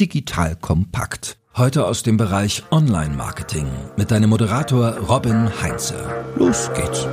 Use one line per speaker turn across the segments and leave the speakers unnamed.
digital kompakt. Heute aus dem Bereich Online-Marketing mit deinem Moderator Robin Heinze. Los geht's.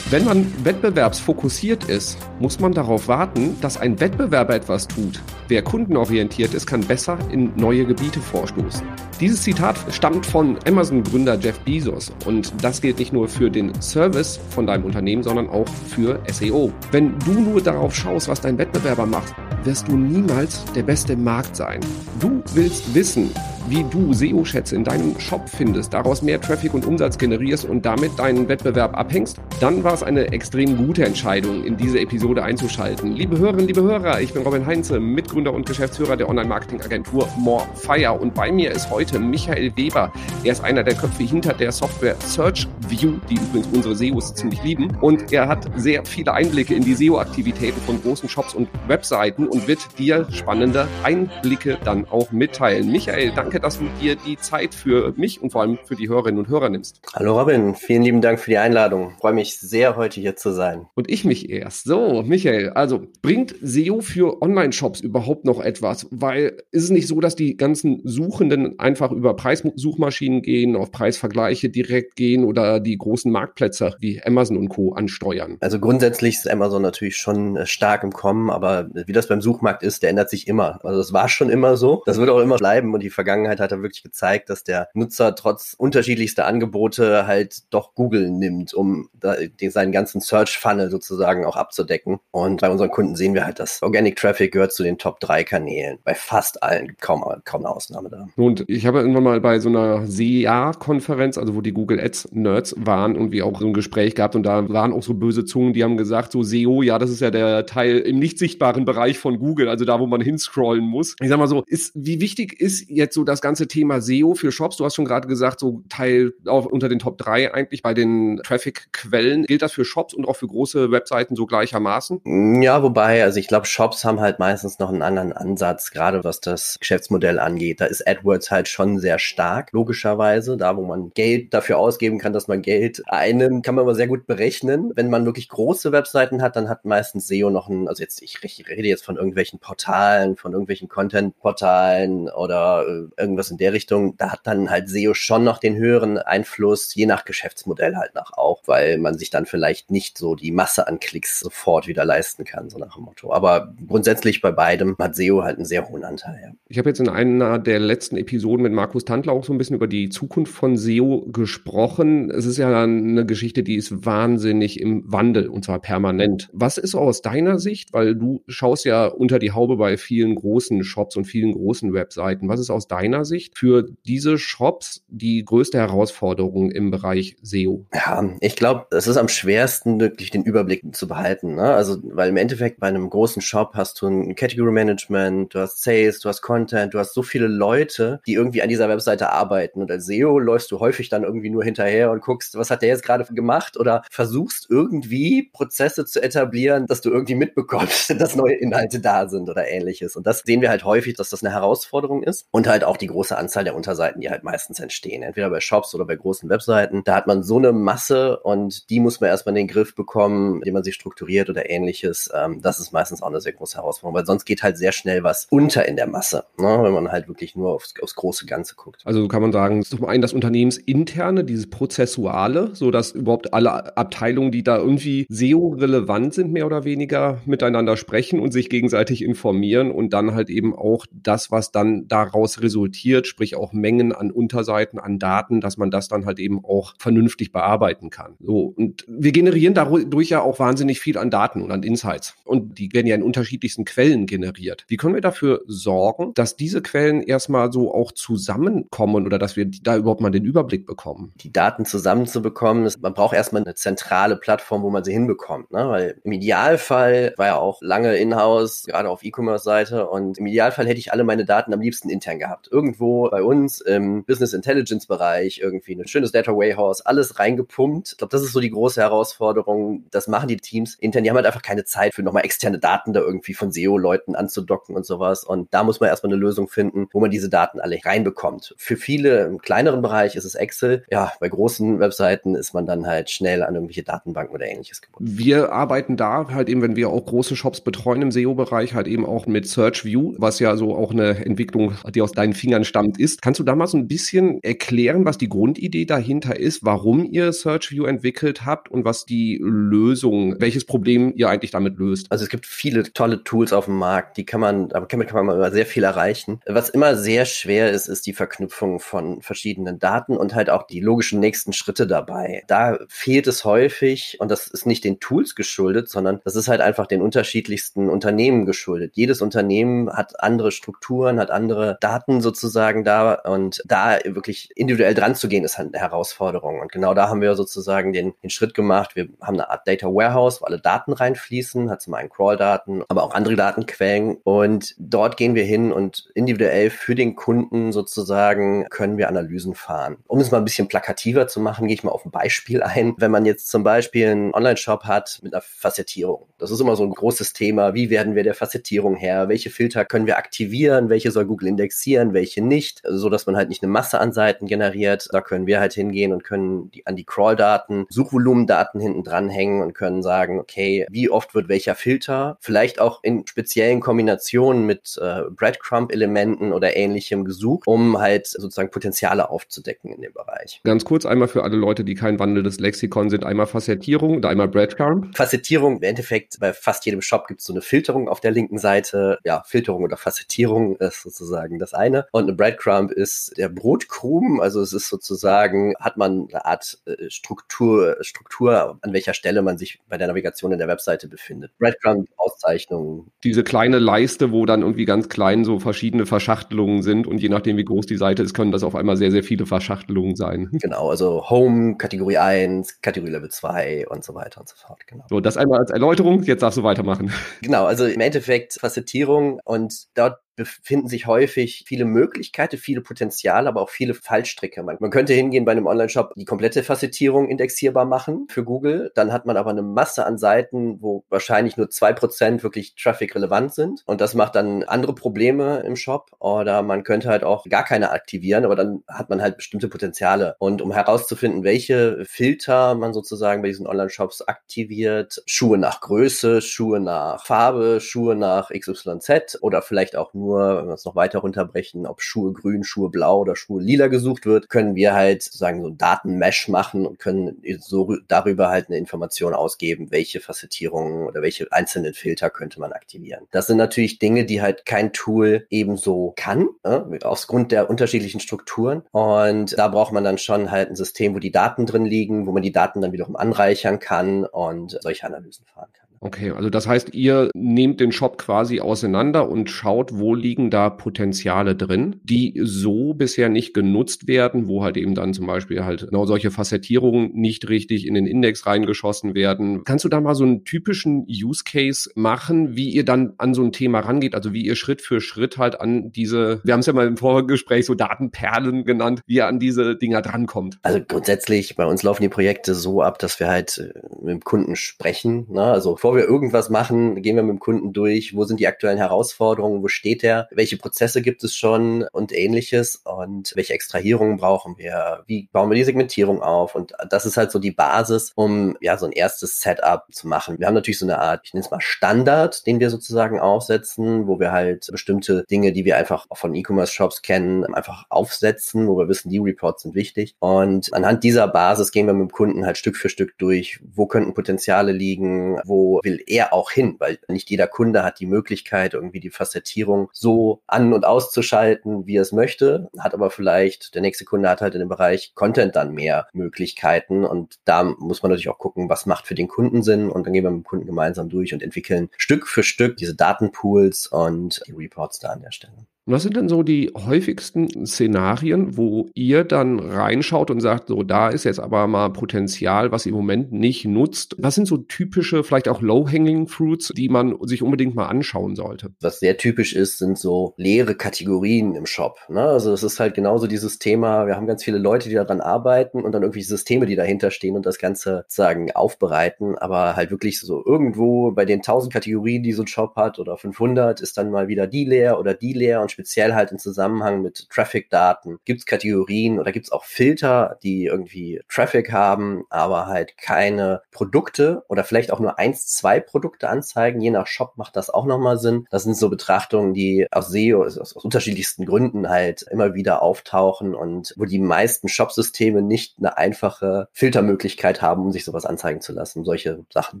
Wenn man wettbewerbsfokussiert ist, muss man darauf warten, dass ein Wettbewerber etwas tut. Wer kundenorientiert ist, kann besser in neue Gebiete vorstoßen. Dieses Zitat stammt von Amazon-Gründer Jeff Bezos und das gilt nicht nur für den Service von deinem Unternehmen, sondern auch für SEO. Wenn du nur darauf schaust, was dein Wettbewerber macht, wirst du niemals der Beste im Markt sein. Du willst wissen, wie du SEO-Schätze in deinem Shop findest, daraus mehr Traffic und Umsatz generierst und damit deinen Wettbewerb abhängst, dann war es eine extrem gute Entscheidung, in diese Episode einzuschalten. Liebe Hörerinnen, liebe Hörer, ich bin Robin Heinze, Mitgründer und Geschäftsführer der Online-Marketing-Agentur Morefire und bei mir ist heute Michael Weber. Er ist einer der Köpfe hinter der Software Search View, die übrigens unsere SEOs ziemlich lieben und er hat sehr viele Einblicke in die SEO-Aktivitäten von großen Shops und Webseiten und wird dir spannende Einblicke dann auch mitteilen. Michael, danke danke, dass du dir die Zeit für mich und vor allem für die Hörerinnen und Hörer nimmst.
Hallo Robin, vielen lieben Dank für die Einladung. Ich freue mich sehr, heute hier zu sein.
Und ich mich erst. So, Michael, also bringt SEO für Online-Shops überhaupt noch etwas? Weil ist es nicht so, dass die ganzen Suchenden einfach über Preissuchmaschinen gehen, auf Preisvergleiche direkt gehen oder die großen Marktplätze wie Amazon und Co. ansteuern?
Also grundsätzlich ist Amazon natürlich schon äh, stark im Kommen, aber wie das beim Suchmarkt ist, der ändert sich immer. Also das war schon immer so. Das wird auch immer bleiben und die Vergangenheit hat er wirklich gezeigt, dass der Nutzer trotz unterschiedlichster Angebote halt doch Google nimmt, um da, den, seinen ganzen Search-Funnel sozusagen auch abzudecken. Und bei unseren Kunden sehen wir halt, dass Organic Traffic gehört zu den Top 3 Kanälen. Bei fast allen, kaum, kaum eine Ausnahme da.
Und ich habe irgendwann mal bei so einer SEA-Konferenz, also wo die Google Ads-Nerds waren, irgendwie auch so ein Gespräch gehabt und da waren auch so böse Zungen, die haben gesagt, so SEO, ja, das ist ja der Teil im nicht sichtbaren Bereich von Google, also da, wo man hinscrollen muss. Ich sag mal so, ist, wie wichtig ist jetzt so das ganze Thema SEO für Shops, du hast schon gerade gesagt, so Teil auch unter den Top 3 eigentlich bei den Traffic-Quellen. Gilt das für Shops und auch für große Webseiten so gleichermaßen?
Ja, wobei, also ich glaube, Shops haben halt meistens noch einen anderen Ansatz, gerade was das Geschäftsmodell angeht. Da ist AdWords halt schon sehr stark, logischerweise. Da, wo man Geld dafür ausgeben kann, dass man Geld einnimmt, kann man aber sehr gut berechnen. Wenn man wirklich große Webseiten hat, dann hat meistens SEO noch ein, also jetzt, ich rede jetzt von irgendwelchen Portalen, von irgendwelchen Content-Portalen oder äh, irgendwas in der Richtung, da hat dann halt SEO schon noch den höheren Einfluss, je nach Geschäftsmodell halt nach auch, weil man sich dann vielleicht nicht so die Masse an Klicks sofort wieder leisten kann, so nach dem Motto. Aber grundsätzlich bei beidem hat SEO halt einen sehr hohen Anteil. Ja.
Ich habe jetzt in einer der letzten Episoden mit Markus Tandler auch so ein bisschen über die Zukunft von SEO gesprochen. Es ist ja eine Geschichte, die ist wahnsinnig im Wandel und zwar permanent. Was ist aus deiner Sicht, weil du schaust ja unter die Haube bei vielen großen Shops und vielen großen Webseiten. Was ist aus deiner Sicht für diese Shops die größte Herausforderung im Bereich SEO?
Ja, ich glaube, es ist am schwersten, wirklich den Überblick zu behalten. Ne? Also, weil im Endeffekt bei einem großen Shop hast du ein Category Management, du hast Sales, du hast Content, du hast so viele Leute, die irgendwie an dieser Webseite arbeiten. Und als SEO läufst du häufig dann irgendwie nur hinterher und guckst, was hat der jetzt gerade gemacht oder versuchst irgendwie Prozesse zu etablieren, dass du irgendwie mitbekommst, dass neue Inhalte da sind oder ähnliches. Und das sehen wir halt häufig, dass das eine Herausforderung ist und halt auch die große Anzahl der Unterseiten, die halt meistens entstehen, entweder bei Shops oder bei großen Webseiten. Da hat man so eine Masse und die muss man erstmal in den Griff bekommen, wie man sich strukturiert oder ähnliches. Ähm, das ist meistens auch eine sehr große Herausforderung, weil sonst geht halt sehr schnell was unter in der Masse, ne? wenn man halt wirklich nur aufs, aufs große Ganze guckt.
Also kann man sagen, zum einen das Unternehmensinterne, dieses Prozessuale, so überhaupt alle Abteilungen, die da irgendwie SEO-relevant sind, mehr oder weniger miteinander sprechen und sich gegenseitig informieren und dann halt eben auch das, was dann daraus resultiert, sprich auch Mengen an Unterseiten, an Daten, dass man das dann halt eben auch vernünftig bearbeiten kann. So. Und wir generieren dadurch ja auch wahnsinnig viel an Daten und an Insights. Und die werden ja in unterschiedlichsten Quellen generiert. Wie können wir dafür sorgen, dass diese Quellen erstmal so auch zusammenkommen oder dass wir da überhaupt mal den Überblick bekommen?
Die Daten zusammenzubekommen, ist, man braucht erstmal eine zentrale Plattform, wo man sie hinbekommt. Ne? Weil im Idealfall war ja auch lange in-house, gerade auf E-Commerce-Seite und im Idealfall hätte ich alle meine Daten am liebsten intern gehabt irgendwo bei uns im Business Intelligence Bereich irgendwie ein schönes Data Warehouse, alles reingepumpt. Ich glaube, das ist so die große Herausforderung. Das machen die Teams intern. Die haben halt einfach keine Zeit für nochmal externe Daten da irgendwie von SEO-Leuten anzudocken und sowas. Und da muss man erstmal eine Lösung finden, wo man diese Daten alle reinbekommt. Für viele im kleineren Bereich ist es Excel. Ja, bei großen Webseiten ist man dann halt schnell an irgendwelche Datenbanken oder ähnliches
gebunden. Wir arbeiten da halt eben, wenn wir auch große Shops betreuen im SEO-Bereich, halt eben auch mit Search View, was ja so auch eine Entwicklung, die aus deinen Fingern stammt, ist. Kannst du da mal so ein bisschen erklären, was die Grundidee dahinter ist, warum ihr Search View entwickelt habt und was die Lösung, welches Problem ihr eigentlich damit löst?
Also es gibt viele tolle Tools auf dem Markt, die kann man, damit kann man immer sehr viel erreichen. Was immer sehr schwer ist, ist die Verknüpfung von verschiedenen Daten und halt auch die logischen nächsten Schritte dabei. Da fehlt es häufig und das ist nicht den Tools geschuldet, sondern das ist halt einfach den unterschiedlichsten Unternehmen geschuldet. Jedes Unternehmen hat andere Strukturen, hat andere Daten sozusagen da und da wirklich individuell dran zu gehen, ist halt eine Herausforderung. Und genau da haben wir sozusagen den, den Schritt gemacht. Wir haben eine Art Data Warehouse, wo alle Daten reinfließen, hat zum einen Crawl-Daten, aber auch andere Datenquellen. Und dort gehen wir hin und individuell für den Kunden sozusagen können wir Analysen fahren. Um es mal ein bisschen plakativer zu machen, gehe ich mal auf ein Beispiel ein. Wenn man jetzt zum Beispiel einen Online-Shop hat mit einer Facettierung. Das ist immer so ein großes Thema. Wie werden wir der Facettierung her? Welche Filter können wir aktivieren? Welche soll Google indexieren? Welche nicht? So dass man halt nicht eine Masse an Seiten generiert. Da können wir halt hingehen und können die, an die Crawl-Daten, Suchvolumendaten hinten dranhängen und können sagen, okay, wie oft wird welcher Filter, vielleicht auch in speziellen Kombinationen mit äh, Breadcrumb-Elementen oder ähnlichem gesucht, um halt sozusagen Potenziale aufzudecken in dem Bereich.
Ganz kurz einmal für alle Leute, die kein wandelndes Lexikon sind, einmal Facettierung und einmal Breadcrumb.
Facettierung, im Endeffekt bei fast jedem Shop gibt es so eine Filterung auf der linken Seite. Ja, Filterung oder Facettierung ist sozusagen das eine. Und eine Breadcrumb ist der Brotkrumen, also es ist sozusagen, hat man eine Art äh, Struktur, Struktur, an welcher Stelle man sich bei der Navigation in der Webseite befindet. Breadcrumb, Auszeichnungen.
Diese kleine Leiste, wo dann irgendwie ganz klein so verschiedene Verschachtelungen sind und je nachdem, wie groß die Seite ist, können das auf einmal sehr, sehr viele Verschachtelungen sein.
Genau, also Home, Kategorie 1, Kategorie Level 2 und so weiter und so fort.
Genau. So, das einmal als Erläuterung, jetzt darfst du weitermachen.
Genau, also im Endeffekt Facettierung und dort befinden sich häufig viele Möglichkeiten, viele Potenziale, aber auch viele Fallstricke. Man, man könnte hingehen bei einem Online-Shop die komplette Facettierung indexierbar machen für Google. Dann hat man aber eine Masse an Seiten, wo wahrscheinlich nur zwei Prozent wirklich Traffic relevant sind. Und das macht dann andere Probleme im Shop. Oder man könnte halt auch gar keine aktivieren, aber dann hat man halt bestimmte Potenziale. Und um herauszufinden, welche Filter man sozusagen bei diesen Online-Shops aktiviert, Schuhe nach Größe, Schuhe nach Farbe, Schuhe nach XYZ oder vielleicht auch nur nur, wenn wir es noch weiter runterbrechen, ob Schuhe grün, Schuhe blau oder Schuhe lila gesucht wird, können wir halt sozusagen so ein Datenmesh machen und können so darüber halt eine Information ausgeben, welche Facettierungen oder welche einzelnen Filter könnte man aktivieren. Das sind natürlich Dinge, die halt kein Tool ebenso kann, ne, aus Grund der unterschiedlichen Strukturen. Und da braucht man dann schon halt ein System, wo die Daten drin liegen, wo man die Daten dann wiederum anreichern kann und solche Analysen fahren kann.
Okay, also das heißt, ihr nehmt den Shop quasi auseinander und schaut, wo liegen da Potenziale drin, die so bisher nicht genutzt werden, wo halt eben dann zum Beispiel halt genau solche Facettierungen nicht richtig in den Index reingeschossen werden. Kannst du da mal so einen typischen Use Case machen, wie ihr dann an so ein Thema rangeht, also wie ihr Schritt für Schritt halt an diese, wir haben es ja mal im Vorgespräch so Datenperlen genannt, wie ihr an diese Dinger drankommt?
Also grundsätzlich, bei uns laufen die Projekte so ab, dass wir halt äh, mit dem Kunden sprechen, ne? also bevor wir irgendwas machen, gehen wir mit dem Kunden durch, wo sind die aktuellen Herausforderungen, wo steht er, welche Prozesse gibt es schon? Und ähnliches. Und welche Extrahierungen brauchen wir, wie bauen wir die Segmentierung auf? Und das ist halt so die Basis, um ja so ein erstes Setup zu machen. Wir haben natürlich so eine Art, ich nenne es mal Standard, den wir sozusagen aufsetzen, wo wir halt bestimmte Dinge, die wir einfach von E-Commerce-Shops kennen, einfach aufsetzen, wo wir wissen, die Reports sind wichtig. Und anhand dieser Basis gehen wir mit dem Kunden halt Stück für Stück durch, wo könnten Potenziale liegen, wo will er auch hin, weil nicht jeder Kunde hat die Möglichkeit, irgendwie die Facettierung so an- und auszuschalten, wie er es möchte, hat aber vielleicht, der nächste Kunde hat halt in dem Bereich Content dann mehr Möglichkeiten und da muss man natürlich auch gucken, was macht für den Kunden Sinn und dann gehen wir mit dem Kunden gemeinsam durch und entwickeln Stück für Stück diese Datenpools und die Reports da an der Stelle.
Und was sind denn so die häufigsten Szenarien, wo ihr dann reinschaut und sagt, so da ist jetzt aber mal Potenzial, was ihr im Moment nicht nutzt? Was sind so typische, vielleicht auch low-hanging fruits, die man sich unbedingt mal anschauen sollte?
Was sehr typisch ist, sind so leere Kategorien im Shop. Ne? Also es ist halt genauso dieses Thema, wir haben ganz viele Leute, die daran arbeiten und dann irgendwie Systeme, die dahinter stehen und das Ganze sagen aufbereiten, aber halt wirklich so irgendwo bei den 1000 Kategorien, die so ein Shop hat oder 500, ist dann mal wieder die leer oder die leer und speziell halt im Zusammenhang mit Traffic-Daten gibt es Kategorien oder gibt es auch Filter, die irgendwie Traffic haben, aber halt keine Produkte oder vielleicht auch nur eins, zwei Produkte anzeigen. Je nach Shop macht das auch nochmal Sinn. Das sind so Betrachtungen, die aus SEO, aus, aus unterschiedlichsten Gründen halt immer wieder auftauchen und wo die meisten Shopsysteme nicht eine einfache Filtermöglichkeit haben, um sich sowas anzeigen zu lassen. Solche Sachen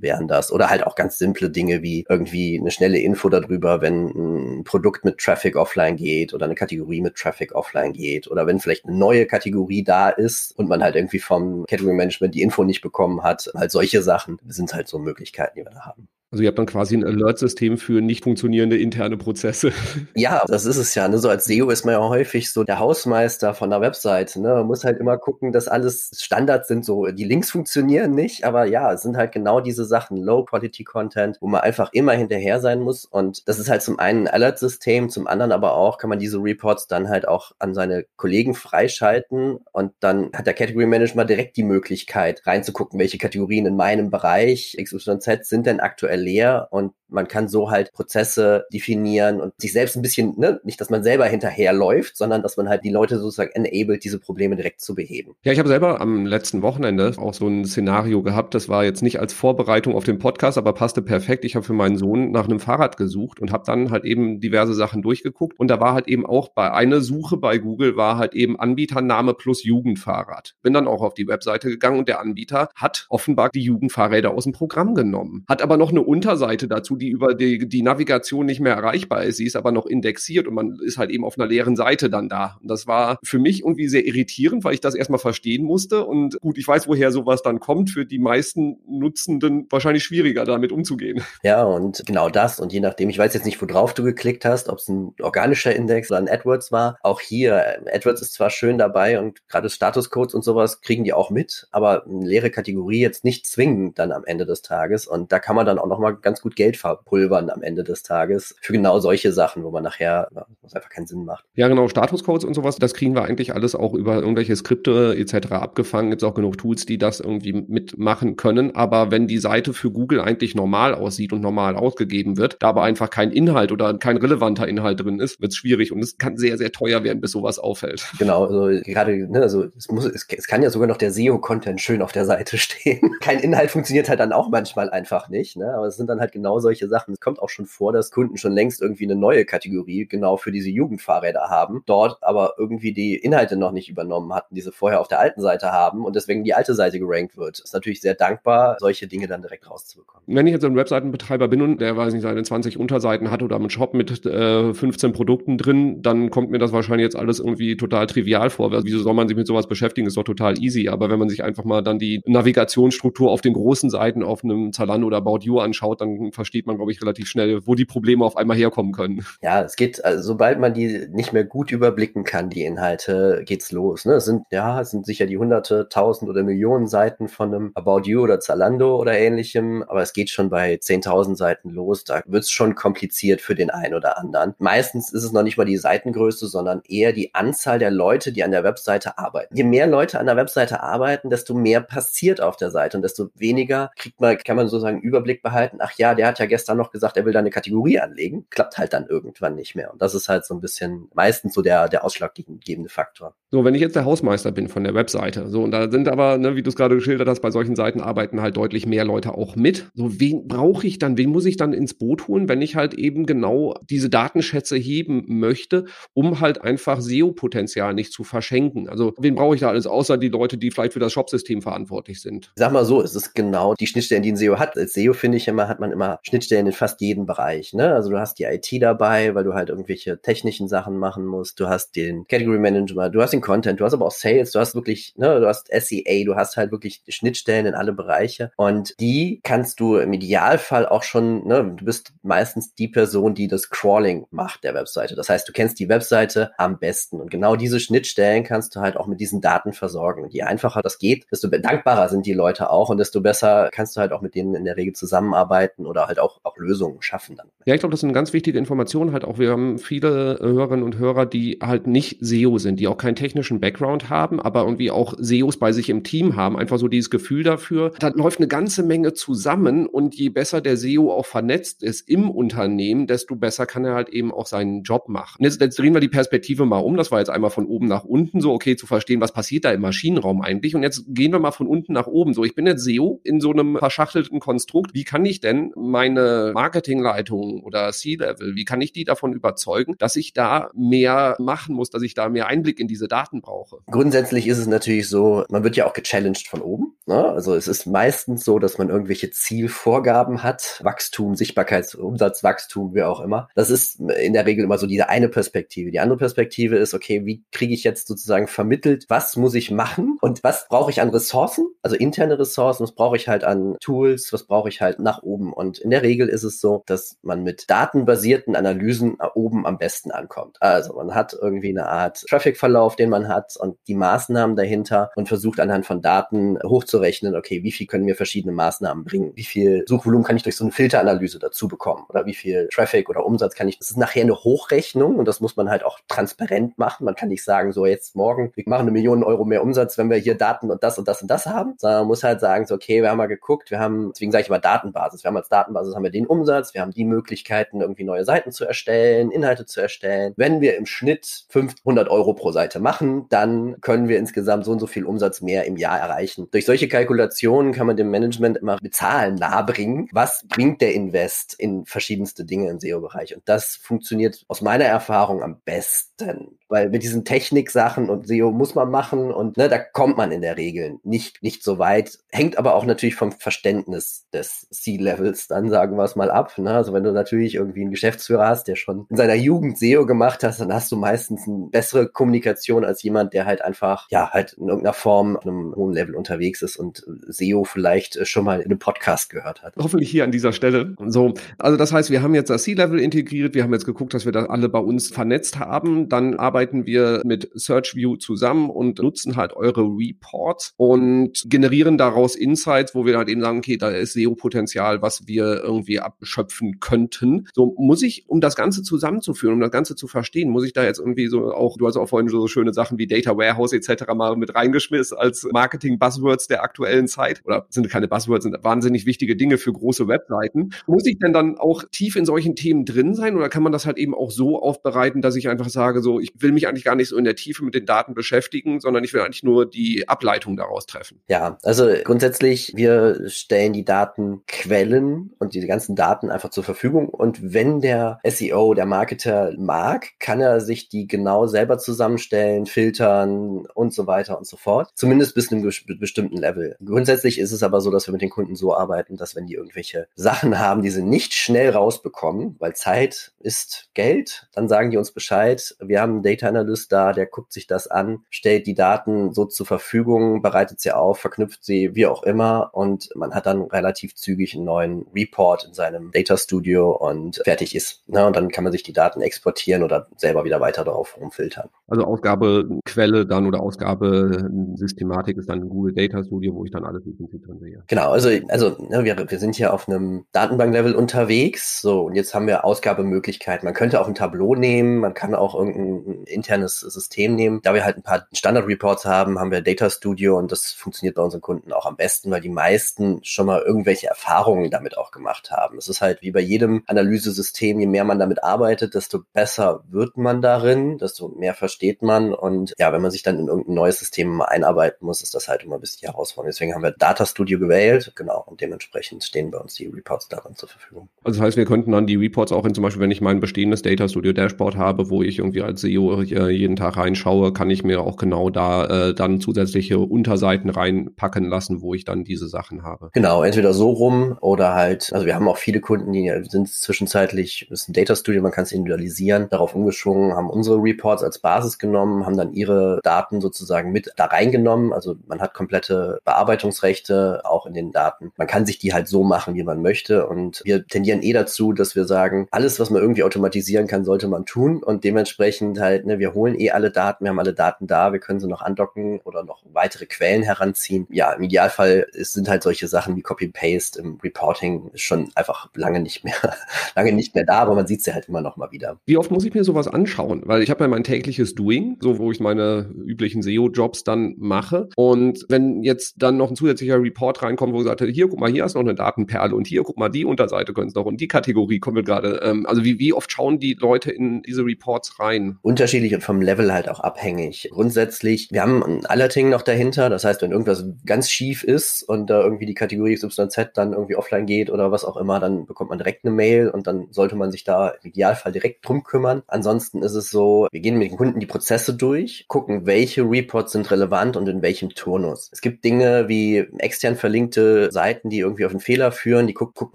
wären das. Oder halt auch ganz simple Dinge wie irgendwie eine schnelle Info darüber, wenn ein Produkt mit Traffic offline geht oder eine Kategorie mit Traffic offline geht oder wenn vielleicht eine neue Kategorie da ist und man halt irgendwie vom Category Management die Info nicht bekommen hat. Halt solche Sachen sind halt so Möglichkeiten, die wir da haben.
Also ihr habt dann quasi ein Alert-System für nicht funktionierende interne Prozesse.
Ja, das ist es ja. Ne? So als SEO ist man ja häufig so der Hausmeister von der Website. Ne? Man muss halt immer gucken, dass alles Standards sind. So die Links funktionieren nicht, aber ja, es sind halt genau diese Sachen, Low-Quality-Content, wo man einfach immer hinterher sein muss. Und das ist halt zum einen ein Alert-System, zum anderen aber auch kann man diese Reports dann halt auch an seine Kollegen freischalten und dann hat der Category Manager direkt die Möglichkeit reinzugucken, welche Kategorien in meinem Bereich XYZ sind denn aktuell leer und man kann so halt Prozesse definieren und sich selbst ein bisschen, ne, nicht, dass man selber hinterherläuft, sondern dass man halt die Leute sozusagen enabled, diese Probleme direkt zu beheben.
Ja, ich habe selber am letzten Wochenende auch so ein Szenario gehabt. Das war jetzt nicht als Vorbereitung auf den Podcast, aber passte perfekt. Ich habe für meinen Sohn nach einem Fahrrad gesucht und habe dann halt eben diverse Sachen durchgeguckt. Und da war halt eben auch bei einer Suche bei Google war halt eben Anbietername plus Jugendfahrrad. Bin dann auch auf die Webseite gegangen und der Anbieter hat offenbar die Jugendfahrräder aus dem Programm genommen. Hat aber noch eine Unterseite dazu, die über die, die Navigation nicht mehr erreichbar ist. Sie ist aber noch indexiert und man ist halt eben auf einer leeren Seite dann da. Und das war für mich irgendwie sehr irritierend, weil ich das erstmal verstehen musste. Und gut, ich weiß, woher sowas dann kommt. Für die meisten Nutzenden wahrscheinlich schwieriger, damit umzugehen.
Ja, und genau das. Und je nachdem, ich weiß jetzt nicht, worauf du geklickt hast, ob es ein organischer Index oder ein AdWords war. Auch hier, AdWords ist zwar schön dabei und gerade Statuscodes und sowas kriegen die auch mit, aber eine leere Kategorie jetzt nicht zwingend dann am Ende des Tages. Und da kann man dann auch nochmal ganz gut Geld verpulvern am Ende des Tages für genau solche Sachen, wo man nachher, was einfach keinen Sinn macht.
Ja, genau, Statuscodes und sowas, das kriegen wir eigentlich alles auch über irgendwelche Skripte etc. abgefangen. Gibt auch genug Tools, die das irgendwie mitmachen können. Aber wenn die Seite für Google eigentlich normal aussieht und normal ausgegeben wird, da aber einfach kein Inhalt oder kein relevanter Inhalt drin ist, wird es schwierig und es kann sehr, sehr teuer werden, bis sowas auffällt.
Genau, also gerade, ne, also es muss, es, es kann ja sogar noch der SEO-Content schön auf der Seite stehen. kein Inhalt funktioniert halt dann auch manchmal einfach nicht, ne? Aber es sind dann halt genau solche Sachen. Es kommt auch schon vor, dass Kunden schon längst irgendwie eine neue Kategorie genau für diese Jugendfahrräder haben, dort aber irgendwie die Inhalte noch nicht übernommen hatten, die sie vorher auf der alten Seite haben und deswegen die alte Seite gerankt wird. Ist natürlich sehr dankbar, solche Dinge dann direkt rauszubekommen.
Wenn ich jetzt ein Webseitenbetreiber bin und der, weiß nicht, seine 20 Unterseiten hat oder einen Shop mit äh, 15 Produkten drin, dann kommt mir das wahrscheinlich jetzt alles irgendwie total trivial vor. Wieso soll man sich mit sowas beschäftigen? Ist doch total easy. Aber wenn man sich einfach mal dann die Navigationsstruktur auf den großen Seiten auf einem Zalando oder About You anschaut, dann versteht man, glaube ich, relativ schnell, wo die Probleme auf einmal herkommen können.
Ja, es geht, also sobald man die nicht mehr gut überblicken kann, die Inhalte, geht's los. Ne? Es sind, ja, es sind sicher die hunderte, tausend oder Millionen Seiten von einem About You oder Zalando oder ähnlichem, aber es geht schon bei 10.000 Seiten los. Da wird's schon kompliziert für den einen oder anderen. Meistens ist es noch nicht mal die Seitengröße, sondern eher die Anzahl der Leute, die an der Webseite arbeiten. Je mehr Leute an der Webseite arbeiten, desto mehr passiert auf der Seite und desto weniger kriegt man, kann man sozusagen Überblick behalten. Ach ja, der hat ja gestern noch gesagt, er will da eine Kategorie anlegen. Klappt halt dann irgendwann nicht mehr. Und das ist halt so ein bisschen meistens so der, der ausschlaggebende Faktor.
So, wenn ich jetzt der Hausmeister bin von der Webseite, so, und da sind aber, ne, wie du es gerade geschildert hast, bei solchen Seiten arbeiten halt deutlich mehr Leute auch mit. So, wen brauche ich dann, wen muss ich dann ins Boot holen, wenn ich halt eben genau diese Datenschätze heben möchte, um halt einfach SEO-Potenzial nicht zu verschenken? Also, wen brauche ich da alles, außer die Leute, die vielleicht für das Shopsystem verantwortlich sind?
Sag mal so, es ist genau die Schnittstellen, die ein SEO hat. Als SEO finde ich immer, Firma hat man immer Schnittstellen in fast jedem Bereich. Ne? Also du hast die IT dabei, weil du halt irgendwelche technischen Sachen machen musst. Du hast den Category Manager, du hast den Content, du hast aber auch Sales, du hast wirklich, ne, du hast SEA, du hast halt wirklich Schnittstellen in alle Bereiche und die kannst du im Idealfall auch schon, ne, du bist meistens die Person, die das Crawling macht der Webseite. Das heißt, du kennst die Webseite am besten und genau diese Schnittstellen kannst du halt auch mit diesen Daten versorgen. Und je einfacher das geht, desto dankbarer sind die Leute auch und desto besser kannst du halt auch mit denen in der Regel zusammenarbeiten oder halt auch, auch Lösungen schaffen dann.
Ja, ich glaube, das eine ganz wichtige Information halt auch. Wir haben viele Hörerinnen und Hörer, die halt nicht SEO sind, die auch keinen technischen Background haben, aber irgendwie auch SEOs bei sich im Team haben, einfach so dieses Gefühl dafür. Da läuft eine ganze Menge zusammen und je besser der SEO auch vernetzt ist im Unternehmen, desto besser kann er halt eben auch seinen Job machen. Jetzt, jetzt drehen wir die Perspektive mal um. Das war jetzt einmal von oben nach unten, so okay, zu verstehen, was passiert da im Maschinenraum eigentlich. Und jetzt gehen wir mal von unten nach oben. So, ich bin jetzt SEO in so einem verschachtelten Konstrukt. Wie kann ich denn meine Marketingleitung oder C-Level, wie kann ich die davon überzeugen, dass ich da mehr machen muss, dass ich da mehr Einblick in diese Daten brauche?
Grundsätzlich ist es natürlich so, man wird ja auch gechallenged von oben. Ne? Also es ist meistens so, dass man irgendwelche Zielvorgaben hat, Wachstum, Sichtbarkeits, Umsatzwachstum, wie auch immer. Das ist in der Regel immer so diese eine Perspektive. Die andere Perspektive ist, okay, wie kriege ich jetzt sozusagen vermittelt, was muss ich machen und was brauche ich an Ressourcen, also interne Ressourcen, was brauche ich halt an Tools, was brauche ich halt nach oben. Und in der Regel ist es so, dass man mit datenbasierten Analysen oben am besten ankommt. Also man hat irgendwie eine Art Traffic-Verlauf, den man hat und die Maßnahmen dahinter und versucht anhand von Daten hochzurechnen, okay, wie viel können mir verschiedene Maßnahmen bringen? Wie viel Suchvolumen kann ich durch so eine Filteranalyse dazu bekommen? Oder wie viel Traffic oder Umsatz kann ich? Das ist nachher eine Hochrechnung und das muss man halt auch transparent machen. Man kann nicht sagen, so jetzt morgen, wir machen eine Million Euro mehr Umsatz, wenn wir hier Daten und das und das und das haben, sondern man muss halt sagen, so, okay, wir haben mal geguckt, wir haben, deswegen sage ich mal Datenbasis. Wir haben als Datenbasis haben wir den Umsatz, wir haben die Möglichkeiten, irgendwie neue Seiten zu erstellen, Inhalte zu erstellen. Wenn wir im Schnitt 500 Euro pro Seite machen, dann können wir insgesamt so und so viel Umsatz mehr im Jahr erreichen. Durch solche Kalkulationen kann man dem Management immer mit Zahlen nahebringen. Was bringt der Invest in verschiedenste Dinge im SEO-Bereich? Und das funktioniert aus meiner Erfahrung am besten. Weil mit diesen Techniksachen und SEO muss man machen und ne, da kommt man in der Regel nicht, nicht so weit. Hängt aber auch natürlich vom Verständnis des C-Levels, dann sagen wir es mal ab. Ne? Also wenn du natürlich irgendwie einen Geschäftsführer hast, der schon in seiner Jugend SEO gemacht hat, dann hast du meistens eine bessere Kommunikation als jemand, der halt einfach, ja, halt in irgendeiner Form auf einem hohen Level unterwegs ist und SEO vielleicht schon mal in einem Podcast gehört hat.
Hoffentlich hier an dieser Stelle. So, also das heißt, wir haben jetzt das C-Level integriert, wir haben jetzt geguckt, dass wir das alle bei uns vernetzt haben, dann arbeiten wir mit SearchView zusammen und nutzen halt eure Reports und generieren daraus Insights, wo wir halt eben sagen, okay, da ist SEO-Potenzial, was wir irgendwie abschöpfen könnten. So muss ich, um das Ganze zusammenzuführen, um das Ganze zu verstehen, muss ich da jetzt irgendwie so auch, du hast auch vorhin so schöne Sachen wie Data Warehouse etc. mal mit reingeschmissen als Marketing-Buzzwords der aktuellen Zeit oder sind keine Buzzwords, sind wahnsinnig wichtige Dinge für große Webseiten. Muss ich denn dann auch tief in solchen Themen drin sein oder kann man das halt eben auch so aufbereiten, dass ich einfach sage, so, ich will mich eigentlich gar nicht so in der Tiefe mit den Daten beschäftigen, sondern ich will eigentlich nur die Ableitung daraus treffen?
Ja, also grundsätzlich, wir stellen die Datenquellen und die ganzen Daten einfach zur Verfügung und wenn der SEO, der Marketer mag, kann er sich die genau selber zusammenstellen, filtern und so weiter und so fort. Zumindest bis einem bestimmten Level. Grundsätzlich ist es aber so, dass wir mit den Kunden so arbeiten, dass wenn die irgendwelche Sachen haben, die sie nicht schnell rausbekommen, weil Zeit ist Geld, dann sagen die uns Bescheid. Wir haben einen Data Analyst da, der guckt sich das an, stellt die Daten so zur Verfügung, bereitet sie auf, verknüpft sie, wie auch immer und man hat dann relativ zügig einen neuen Report in seinem Data Studio und fertig ist. Ne? Und dann kann man sich die Daten exportieren oder selber wieder weiter darauf rumfiltern.
Also Ausgabequelle dann oder Ausgabesystematik ist dann Google Data Studio, wo ich dann alles im drin sehe.
Genau, also, also ne, wir, wir sind hier auf einem Datenbanklevel unterwegs. So, und jetzt haben wir Ausgabemöglichkeiten. Man könnte auch ein Tableau nehmen, man kann auch irgendein internes System nehmen. Da wir halt ein paar Standard-Reports haben, haben wir Data Studio und das funktioniert bei unseren Kunden auch am besten, weil die meisten schon mal irgendwelche Erfahrungen damit auch gemacht haben. Es ist halt wie bei jedem Analysesystem, je mehr man damit arbeitet, desto besser wird man darin, desto mehr versteht man. Und ja, wenn man sich dann in irgendein neues System einarbeiten muss, ist das halt immer ein bisschen herausfordernd Herausforderung. Deswegen haben wir Data Studio gewählt, genau, und dementsprechend stehen bei uns die Reports darin zur Verfügung.
Also das heißt, wir könnten dann die Reports auch in zum Beispiel, wenn ich mein bestehendes Data Studio Dashboard habe, wo ich irgendwie als SEO jeden Tag reinschaue, kann ich mir auch genau da äh, dann zusätzliche Unterseiten reinpacken lassen, wo ich dann diese Sachen habe.
Genau, entweder so rum oder halt, also wir haben auch viele Kunden, die sind zwischenzeitlich, ist ein Data Studio, man kann es individualisieren, darauf umgeschwungen, haben unsere Reports als Basis genommen, haben dann ihre Daten sozusagen mit da reingenommen. Also man hat komplette Bearbeitungsrechte auch in den Daten. Man kann sich die halt so machen, wie man möchte. Und wir tendieren eh dazu, dass wir sagen, alles, was man irgendwie automatisieren kann, sollte man tun. Und dementsprechend halt, ne, wir holen eh alle Daten, wir haben alle Daten da, wir können sie noch andocken oder noch weitere Quellen heranziehen. Ja, im Idealfall sind halt solche Sachen wie Copy-Paste im Reporting schon einfach lange nicht mehr, lange nicht mehr da, aber man sieht sie halt immer noch mal wieder.
Wie oft muss ich mir sowas anschauen? Weil ich habe ja mein tägliches Doing, so wo ich meine üblichen SEO-Jobs dann mache. Und wenn jetzt dann noch ein zusätzlicher Report reinkommt, wo gesagt hier, guck mal, hier hast du noch eine Datenperle und hier, guck mal, die Unterseite können es noch und die Kategorie kommt gerade. Ähm, also wie, wie oft schauen die Leute in diese Reports rein?
Unterschiedlich und vom Level halt auch abhängig. Grundsätzlich, wir haben ein Alerting noch dahinter. Das heißt, wenn irgendwas ganz schief ist und da irgendwie die Kategorie XYZ dann irgendwie offline geht oder was auch immer, dann bekommt man direkt eine Mail und dann sollte man sich da im Idealfall direkt drum kümmern. Ansonsten ist es so, wir gehen mit den Kunden die Prozesse durch, gucken, welche Reports sind relevant und in welchem Turnus. Es gibt Dinge wie extern verlinkte Seiten, die irgendwie auf einen Fehler führen, die guckt, guckt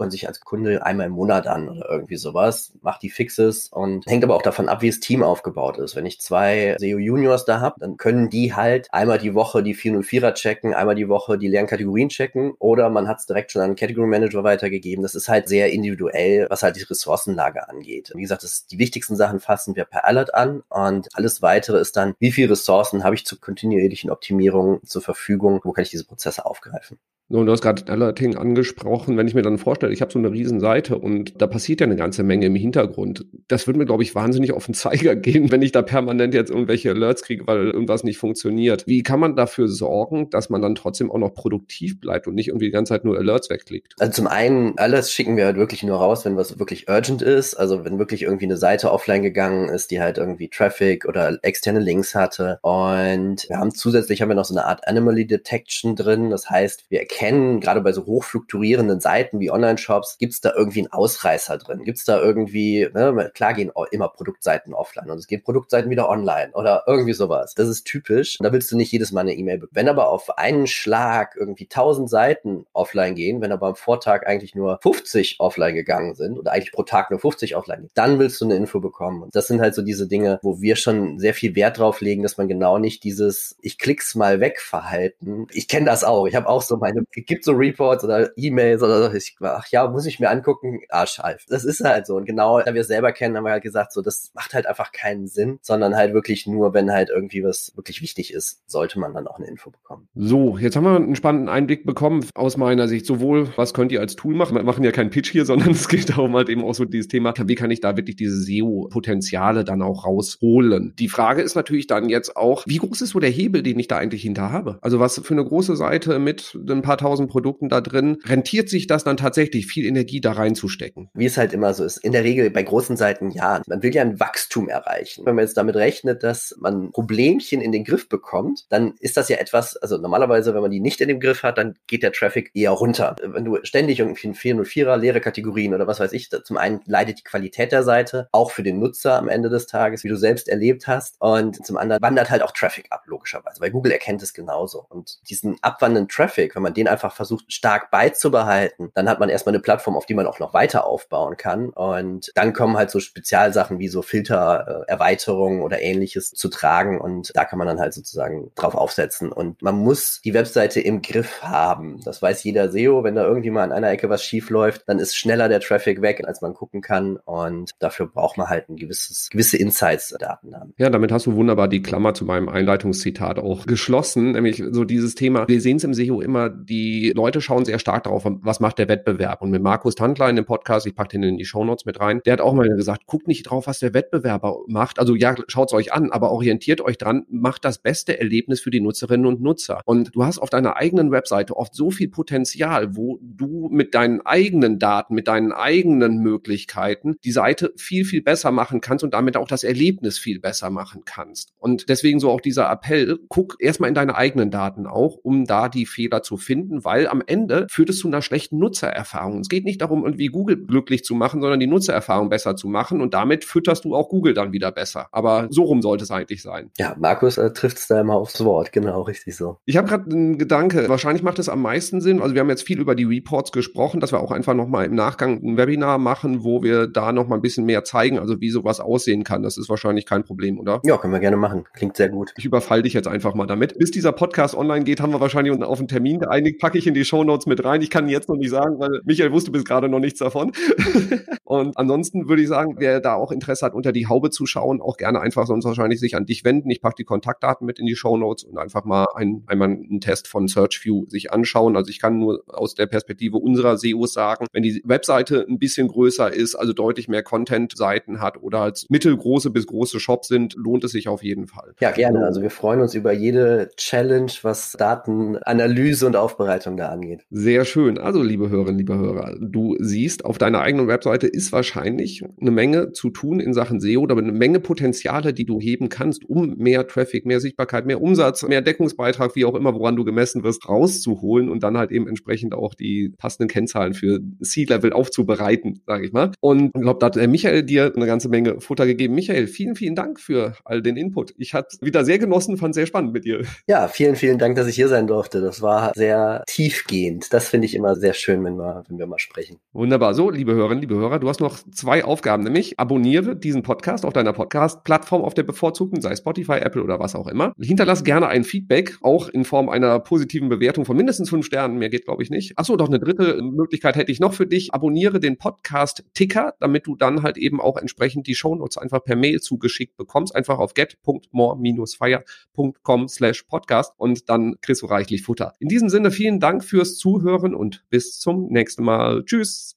man sich als Kunde einmal im Monat an oder irgendwie sowas, macht die Fixes und hängt aber auch davon ab, wie das Team aufgebaut ist. Wenn ich zwei SEO Juniors da habe, dann können die halt einmal die Woche die 404er checken, einmal die Woche die leeren Kategorien checken oder man hat es direkt schon an einen Category Manager weitergegeben. Das ist halt sehr individuell, was halt die Ressourcenlage angeht. Wie gesagt, das, die wichtigsten Sachen fassen wir per Alert an und alles weitere ist dann, wie viele Ressourcen habe ich zur kontinuierlichen Optimierung zur Verfügung, wo kann ich diese Prozesse aufgreifen.
Und du hast gerade Alerting angesprochen. Wenn ich mir dann vorstelle, ich habe so eine riesen Seite und da passiert ja eine ganze Menge im Hintergrund. Das würde mir, glaube ich, wahnsinnig auf den Zeiger gehen, wenn ich da permanent jetzt irgendwelche Alerts kriege, weil irgendwas nicht funktioniert. Wie kann man dafür sorgen, dass man dann trotzdem auch noch produktiv bleibt und nicht irgendwie die ganze Zeit nur Alerts wegklickt?
Also zum einen, Alerts schicken wir halt wirklich nur raus, wenn was wirklich urgent ist. Also wenn wirklich irgendwie eine Seite offline gegangen ist, die halt irgendwie Traffic oder externe Links hatte. Und wir haben zusätzlich haben wir noch so eine Art Anomaly Detection drin. Das heißt, wir erkennen, gerade bei so hochfluktuierenden Seiten wie Online-Shops, gibt es da irgendwie einen Ausreißer drin? Gibt es da irgendwie, ne, klar gehen immer Produktseiten offline und es gehen Produktseiten wieder online oder irgendwie sowas. Das ist typisch. Da willst du nicht jedes Mal eine E-Mail bekommen. Wenn aber auf einen Schlag irgendwie 1000 Seiten offline gehen, wenn aber am Vortag eigentlich nur 50 offline gegangen sind oder eigentlich pro Tag nur 50 offline gehen, dann willst du eine Info bekommen. Und das sind halt so diese Dinge, wo wir schon sehr viel Wert drauf legen, dass man genau nicht dieses ich klick's mal weg Verhalten. Ich kenne das auch. Ich habe auch so meine gibt so Reports oder E-Mails oder so. Ich, ach ja, muss ich mir angucken. Arschhalf. Das ist halt so. Und genau, da wir es selber kennen, haben wir halt gesagt, so, das macht halt einfach keinen Sinn, sondern halt wirklich nur, wenn halt irgendwie was wirklich wichtig ist, sollte man dann auch eine Info bekommen.
So, jetzt haben wir einen spannenden Einblick bekommen aus meiner Sicht. Sowohl, was könnt ihr als Tool machen? Wir machen ja keinen Pitch hier, sondern es geht darum halt eben auch so dieses Thema, wie kann ich da wirklich diese SEO-Potenziale dann auch rausholen? Die Frage ist natürlich dann jetzt auch, wie groß ist so der Hebel, den ich da eigentlich hinter habe? Also was für eine große Seite mit ein paar tausend Produkten da drin, rentiert sich das dann tatsächlich, viel Energie da reinzustecken?
Wie es halt immer so ist. In der Regel bei großen Seiten ja. Man will ja ein Wachstum erreichen. Wenn man jetzt damit rechnet, dass man Problemchen in den Griff bekommt, dann ist das ja etwas, also normalerweise, wenn man die nicht in dem Griff hat, dann geht der Traffic eher runter. Wenn du ständig irgendwie ein 404er, leere Kategorien oder was weiß ich, zum einen leidet die Qualität der Seite, auch für den Nutzer am Ende des Tages, wie du selbst erlebt hast. Und zum anderen wandert halt auch Traffic ab, logischerweise, weil Google erkennt es genauso. Und diesen abwandernden Traffic, wenn man den einfach versucht, stark beizubehalten, dann hat man erstmal eine Plattform, auf die man auch noch weiter aufbauen kann. Und dann kommen halt so Spezialsachen wie so Filtererweiterungen oder ähnliches zu tragen. Und da kann man dann halt sozusagen drauf aufsetzen. Und man muss die Webseite im Griff haben. Das weiß jeder SEO. Wenn da irgendwie mal an einer Ecke was schief läuft, dann ist schneller der Traffic weg, als man gucken kann. Und dafür braucht man halt ein gewisses, gewisse Insights-Daten.
Ja, damit hast du wunderbar die Klammer zu meinem Einleitungszitat auch geschlossen. Nämlich so dieses Thema, wir sehen es im SEO immer, die Leute schauen sehr stark darauf, was macht der Wettbewerb. Und mit Markus Tandler in dem Podcast, ich packe den in die Shownotes mit rein, der hat auch mal gesagt, guckt nicht drauf, was der Wettbewerber macht. Also ja, schaut es euch an, aber orientiert euch dran, macht das beste Erlebnis für die Nutzerinnen und Nutzer. Und du hast auf deiner eigenen Webseite oft so viel Potenzial, wo du mit deinen eigenen Daten, mit deinen eigenen Möglichkeiten die Seite viel, viel besser machen kannst und damit auch das Erlebnis viel besser machen kannst. Und deswegen so auch dieser Appell, guck erstmal in deine eigenen Daten auch um da die Fehler zu finden, weil am Ende führt es zu einer schlechten Nutzererfahrung. Es geht nicht darum, irgendwie Google glücklich zu machen, sondern die Nutzererfahrung besser zu machen und damit fütterst du auch Google dann wieder besser. Aber so rum sollte es eigentlich sein.
Ja, Markus äh, trifft es da immer aufs Wort, genau, richtig so.
Ich habe gerade einen Gedanke, wahrscheinlich macht es am meisten Sinn, also wir haben jetzt viel über die Reports gesprochen, dass wir auch einfach nochmal im Nachgang ein Webinar machen, wo wir da nochmal ein bisschen mehr zeigen, also wie sowas aussehen kann. Das ist wahrscheinlich kein Problem, oder?
Ja, können wir gerne machen. Klingt sehr gut.
Ich überfall dich jetzt einfach mal damit. Bis dieser Podcast online geht, haben wir wahrscheinlich auf einen Termin geeinigt, packe ich in die Show Notes mit rein. Ich kann jetzt noch nicht sagen, weil Michael wusste bis gerade noch nichts davon. und ansonsten würde ich sagen, wer da auch Interesse hat, unter die Haube zu schauen, auch gerne einfach sonst wahrscheinlich sich an dich wenden. Ich packe die Kontaktdaten mit in die Show Notes und einfach mal ein, einmal einen Test von SearchView sich anschauen. Also ich kann nur aus der Perspektive unserer SEOs sagen, wenn die Webseite ein bisschen größer ist, also deutlich mehr Content-Seiten hat oder als mittelgroße bis große Shops sind, lohnt es sich auf jeden Fall.
Ja, gerne. Also wir freuen uns über jede Challenge, was Datenanalyse und Aufbereitung da angeht.
Sehr schön. Also, liebe Hörerinnen, liebe Hörer, du siehst, auf deiner eigenen Webseite ist wahrscheinlich eine Menge zu tun in Sachen SEO, oder eine Menge Potenziale, die du heben kannst, um mehr Traffic, mehr Sichtbarkeit, mehr Umsatz, mehr Deckungsbeitrag, wie auch immer, woran du gemessen wirst, rauszuholen und dann halt eben entsprechend auch die passenden Kennzahlen für C-Level aufzubereiten, sage ich mal. Und ich glaube, da hat Michael dir eine ganze Menge Futter gegeben. Michael, vielen, vielen Dank für all den Input. Ich hatte wieder sehr genossen, fand sehr spannend mit dir.
Ja, vielen, vielen Dank, dass ich hier sein durfte. Das war sehr tiefgehend. Das finde ich immer sehr schön, wenn wir, wenn wir mal sprechen.
Wunderbar. So, liebe Hörerinnen, liebe Hörer, du hast noch zwei Aufgaben, nämlich abonniere diesen Podcast auf deiner Podcast-Plattform, auf der bevorzugten, sei Spotify, Apple oder was auch immer. Hinterlass gerne ein Feedback, auch in Form einer positiven Bewertung von mindestens fünf Sternen. Mehr geht, glaube ich, nicht. Achso, doch eine dritte Möglichkeit hätte ich noch für dich. Abonniere den Podcast Ticker, damit du dann halt eben auch entsprechend die Shownotes einfach per Mail zugeschickt bekommst. Einfach auf get.more-fire.com slash podcast und dann kriegst du reichlich Futter. In diesem Sinne vielen Dank fürs Zuhören und bis zum nächsten Mal. Tschüss.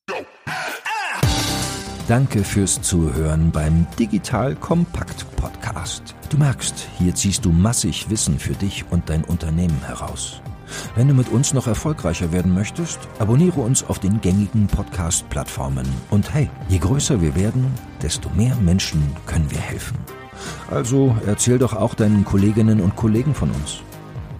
Danke fürs Zuhören beim Digital Kompakt Podcast. Du merkst, hier ziehst du massig Wissen für dich und dein Unternehmen heraus. Wenn du mit uns noch erfolgreicher werden möchtest, abonniere uns auf den gängigen Podcast-Plattformen. Und hey, je größer wir werden, desto mehr Menschen können wir helfen. Also erzähl doch auch deinen Kolleginnen und Kollegen von uns.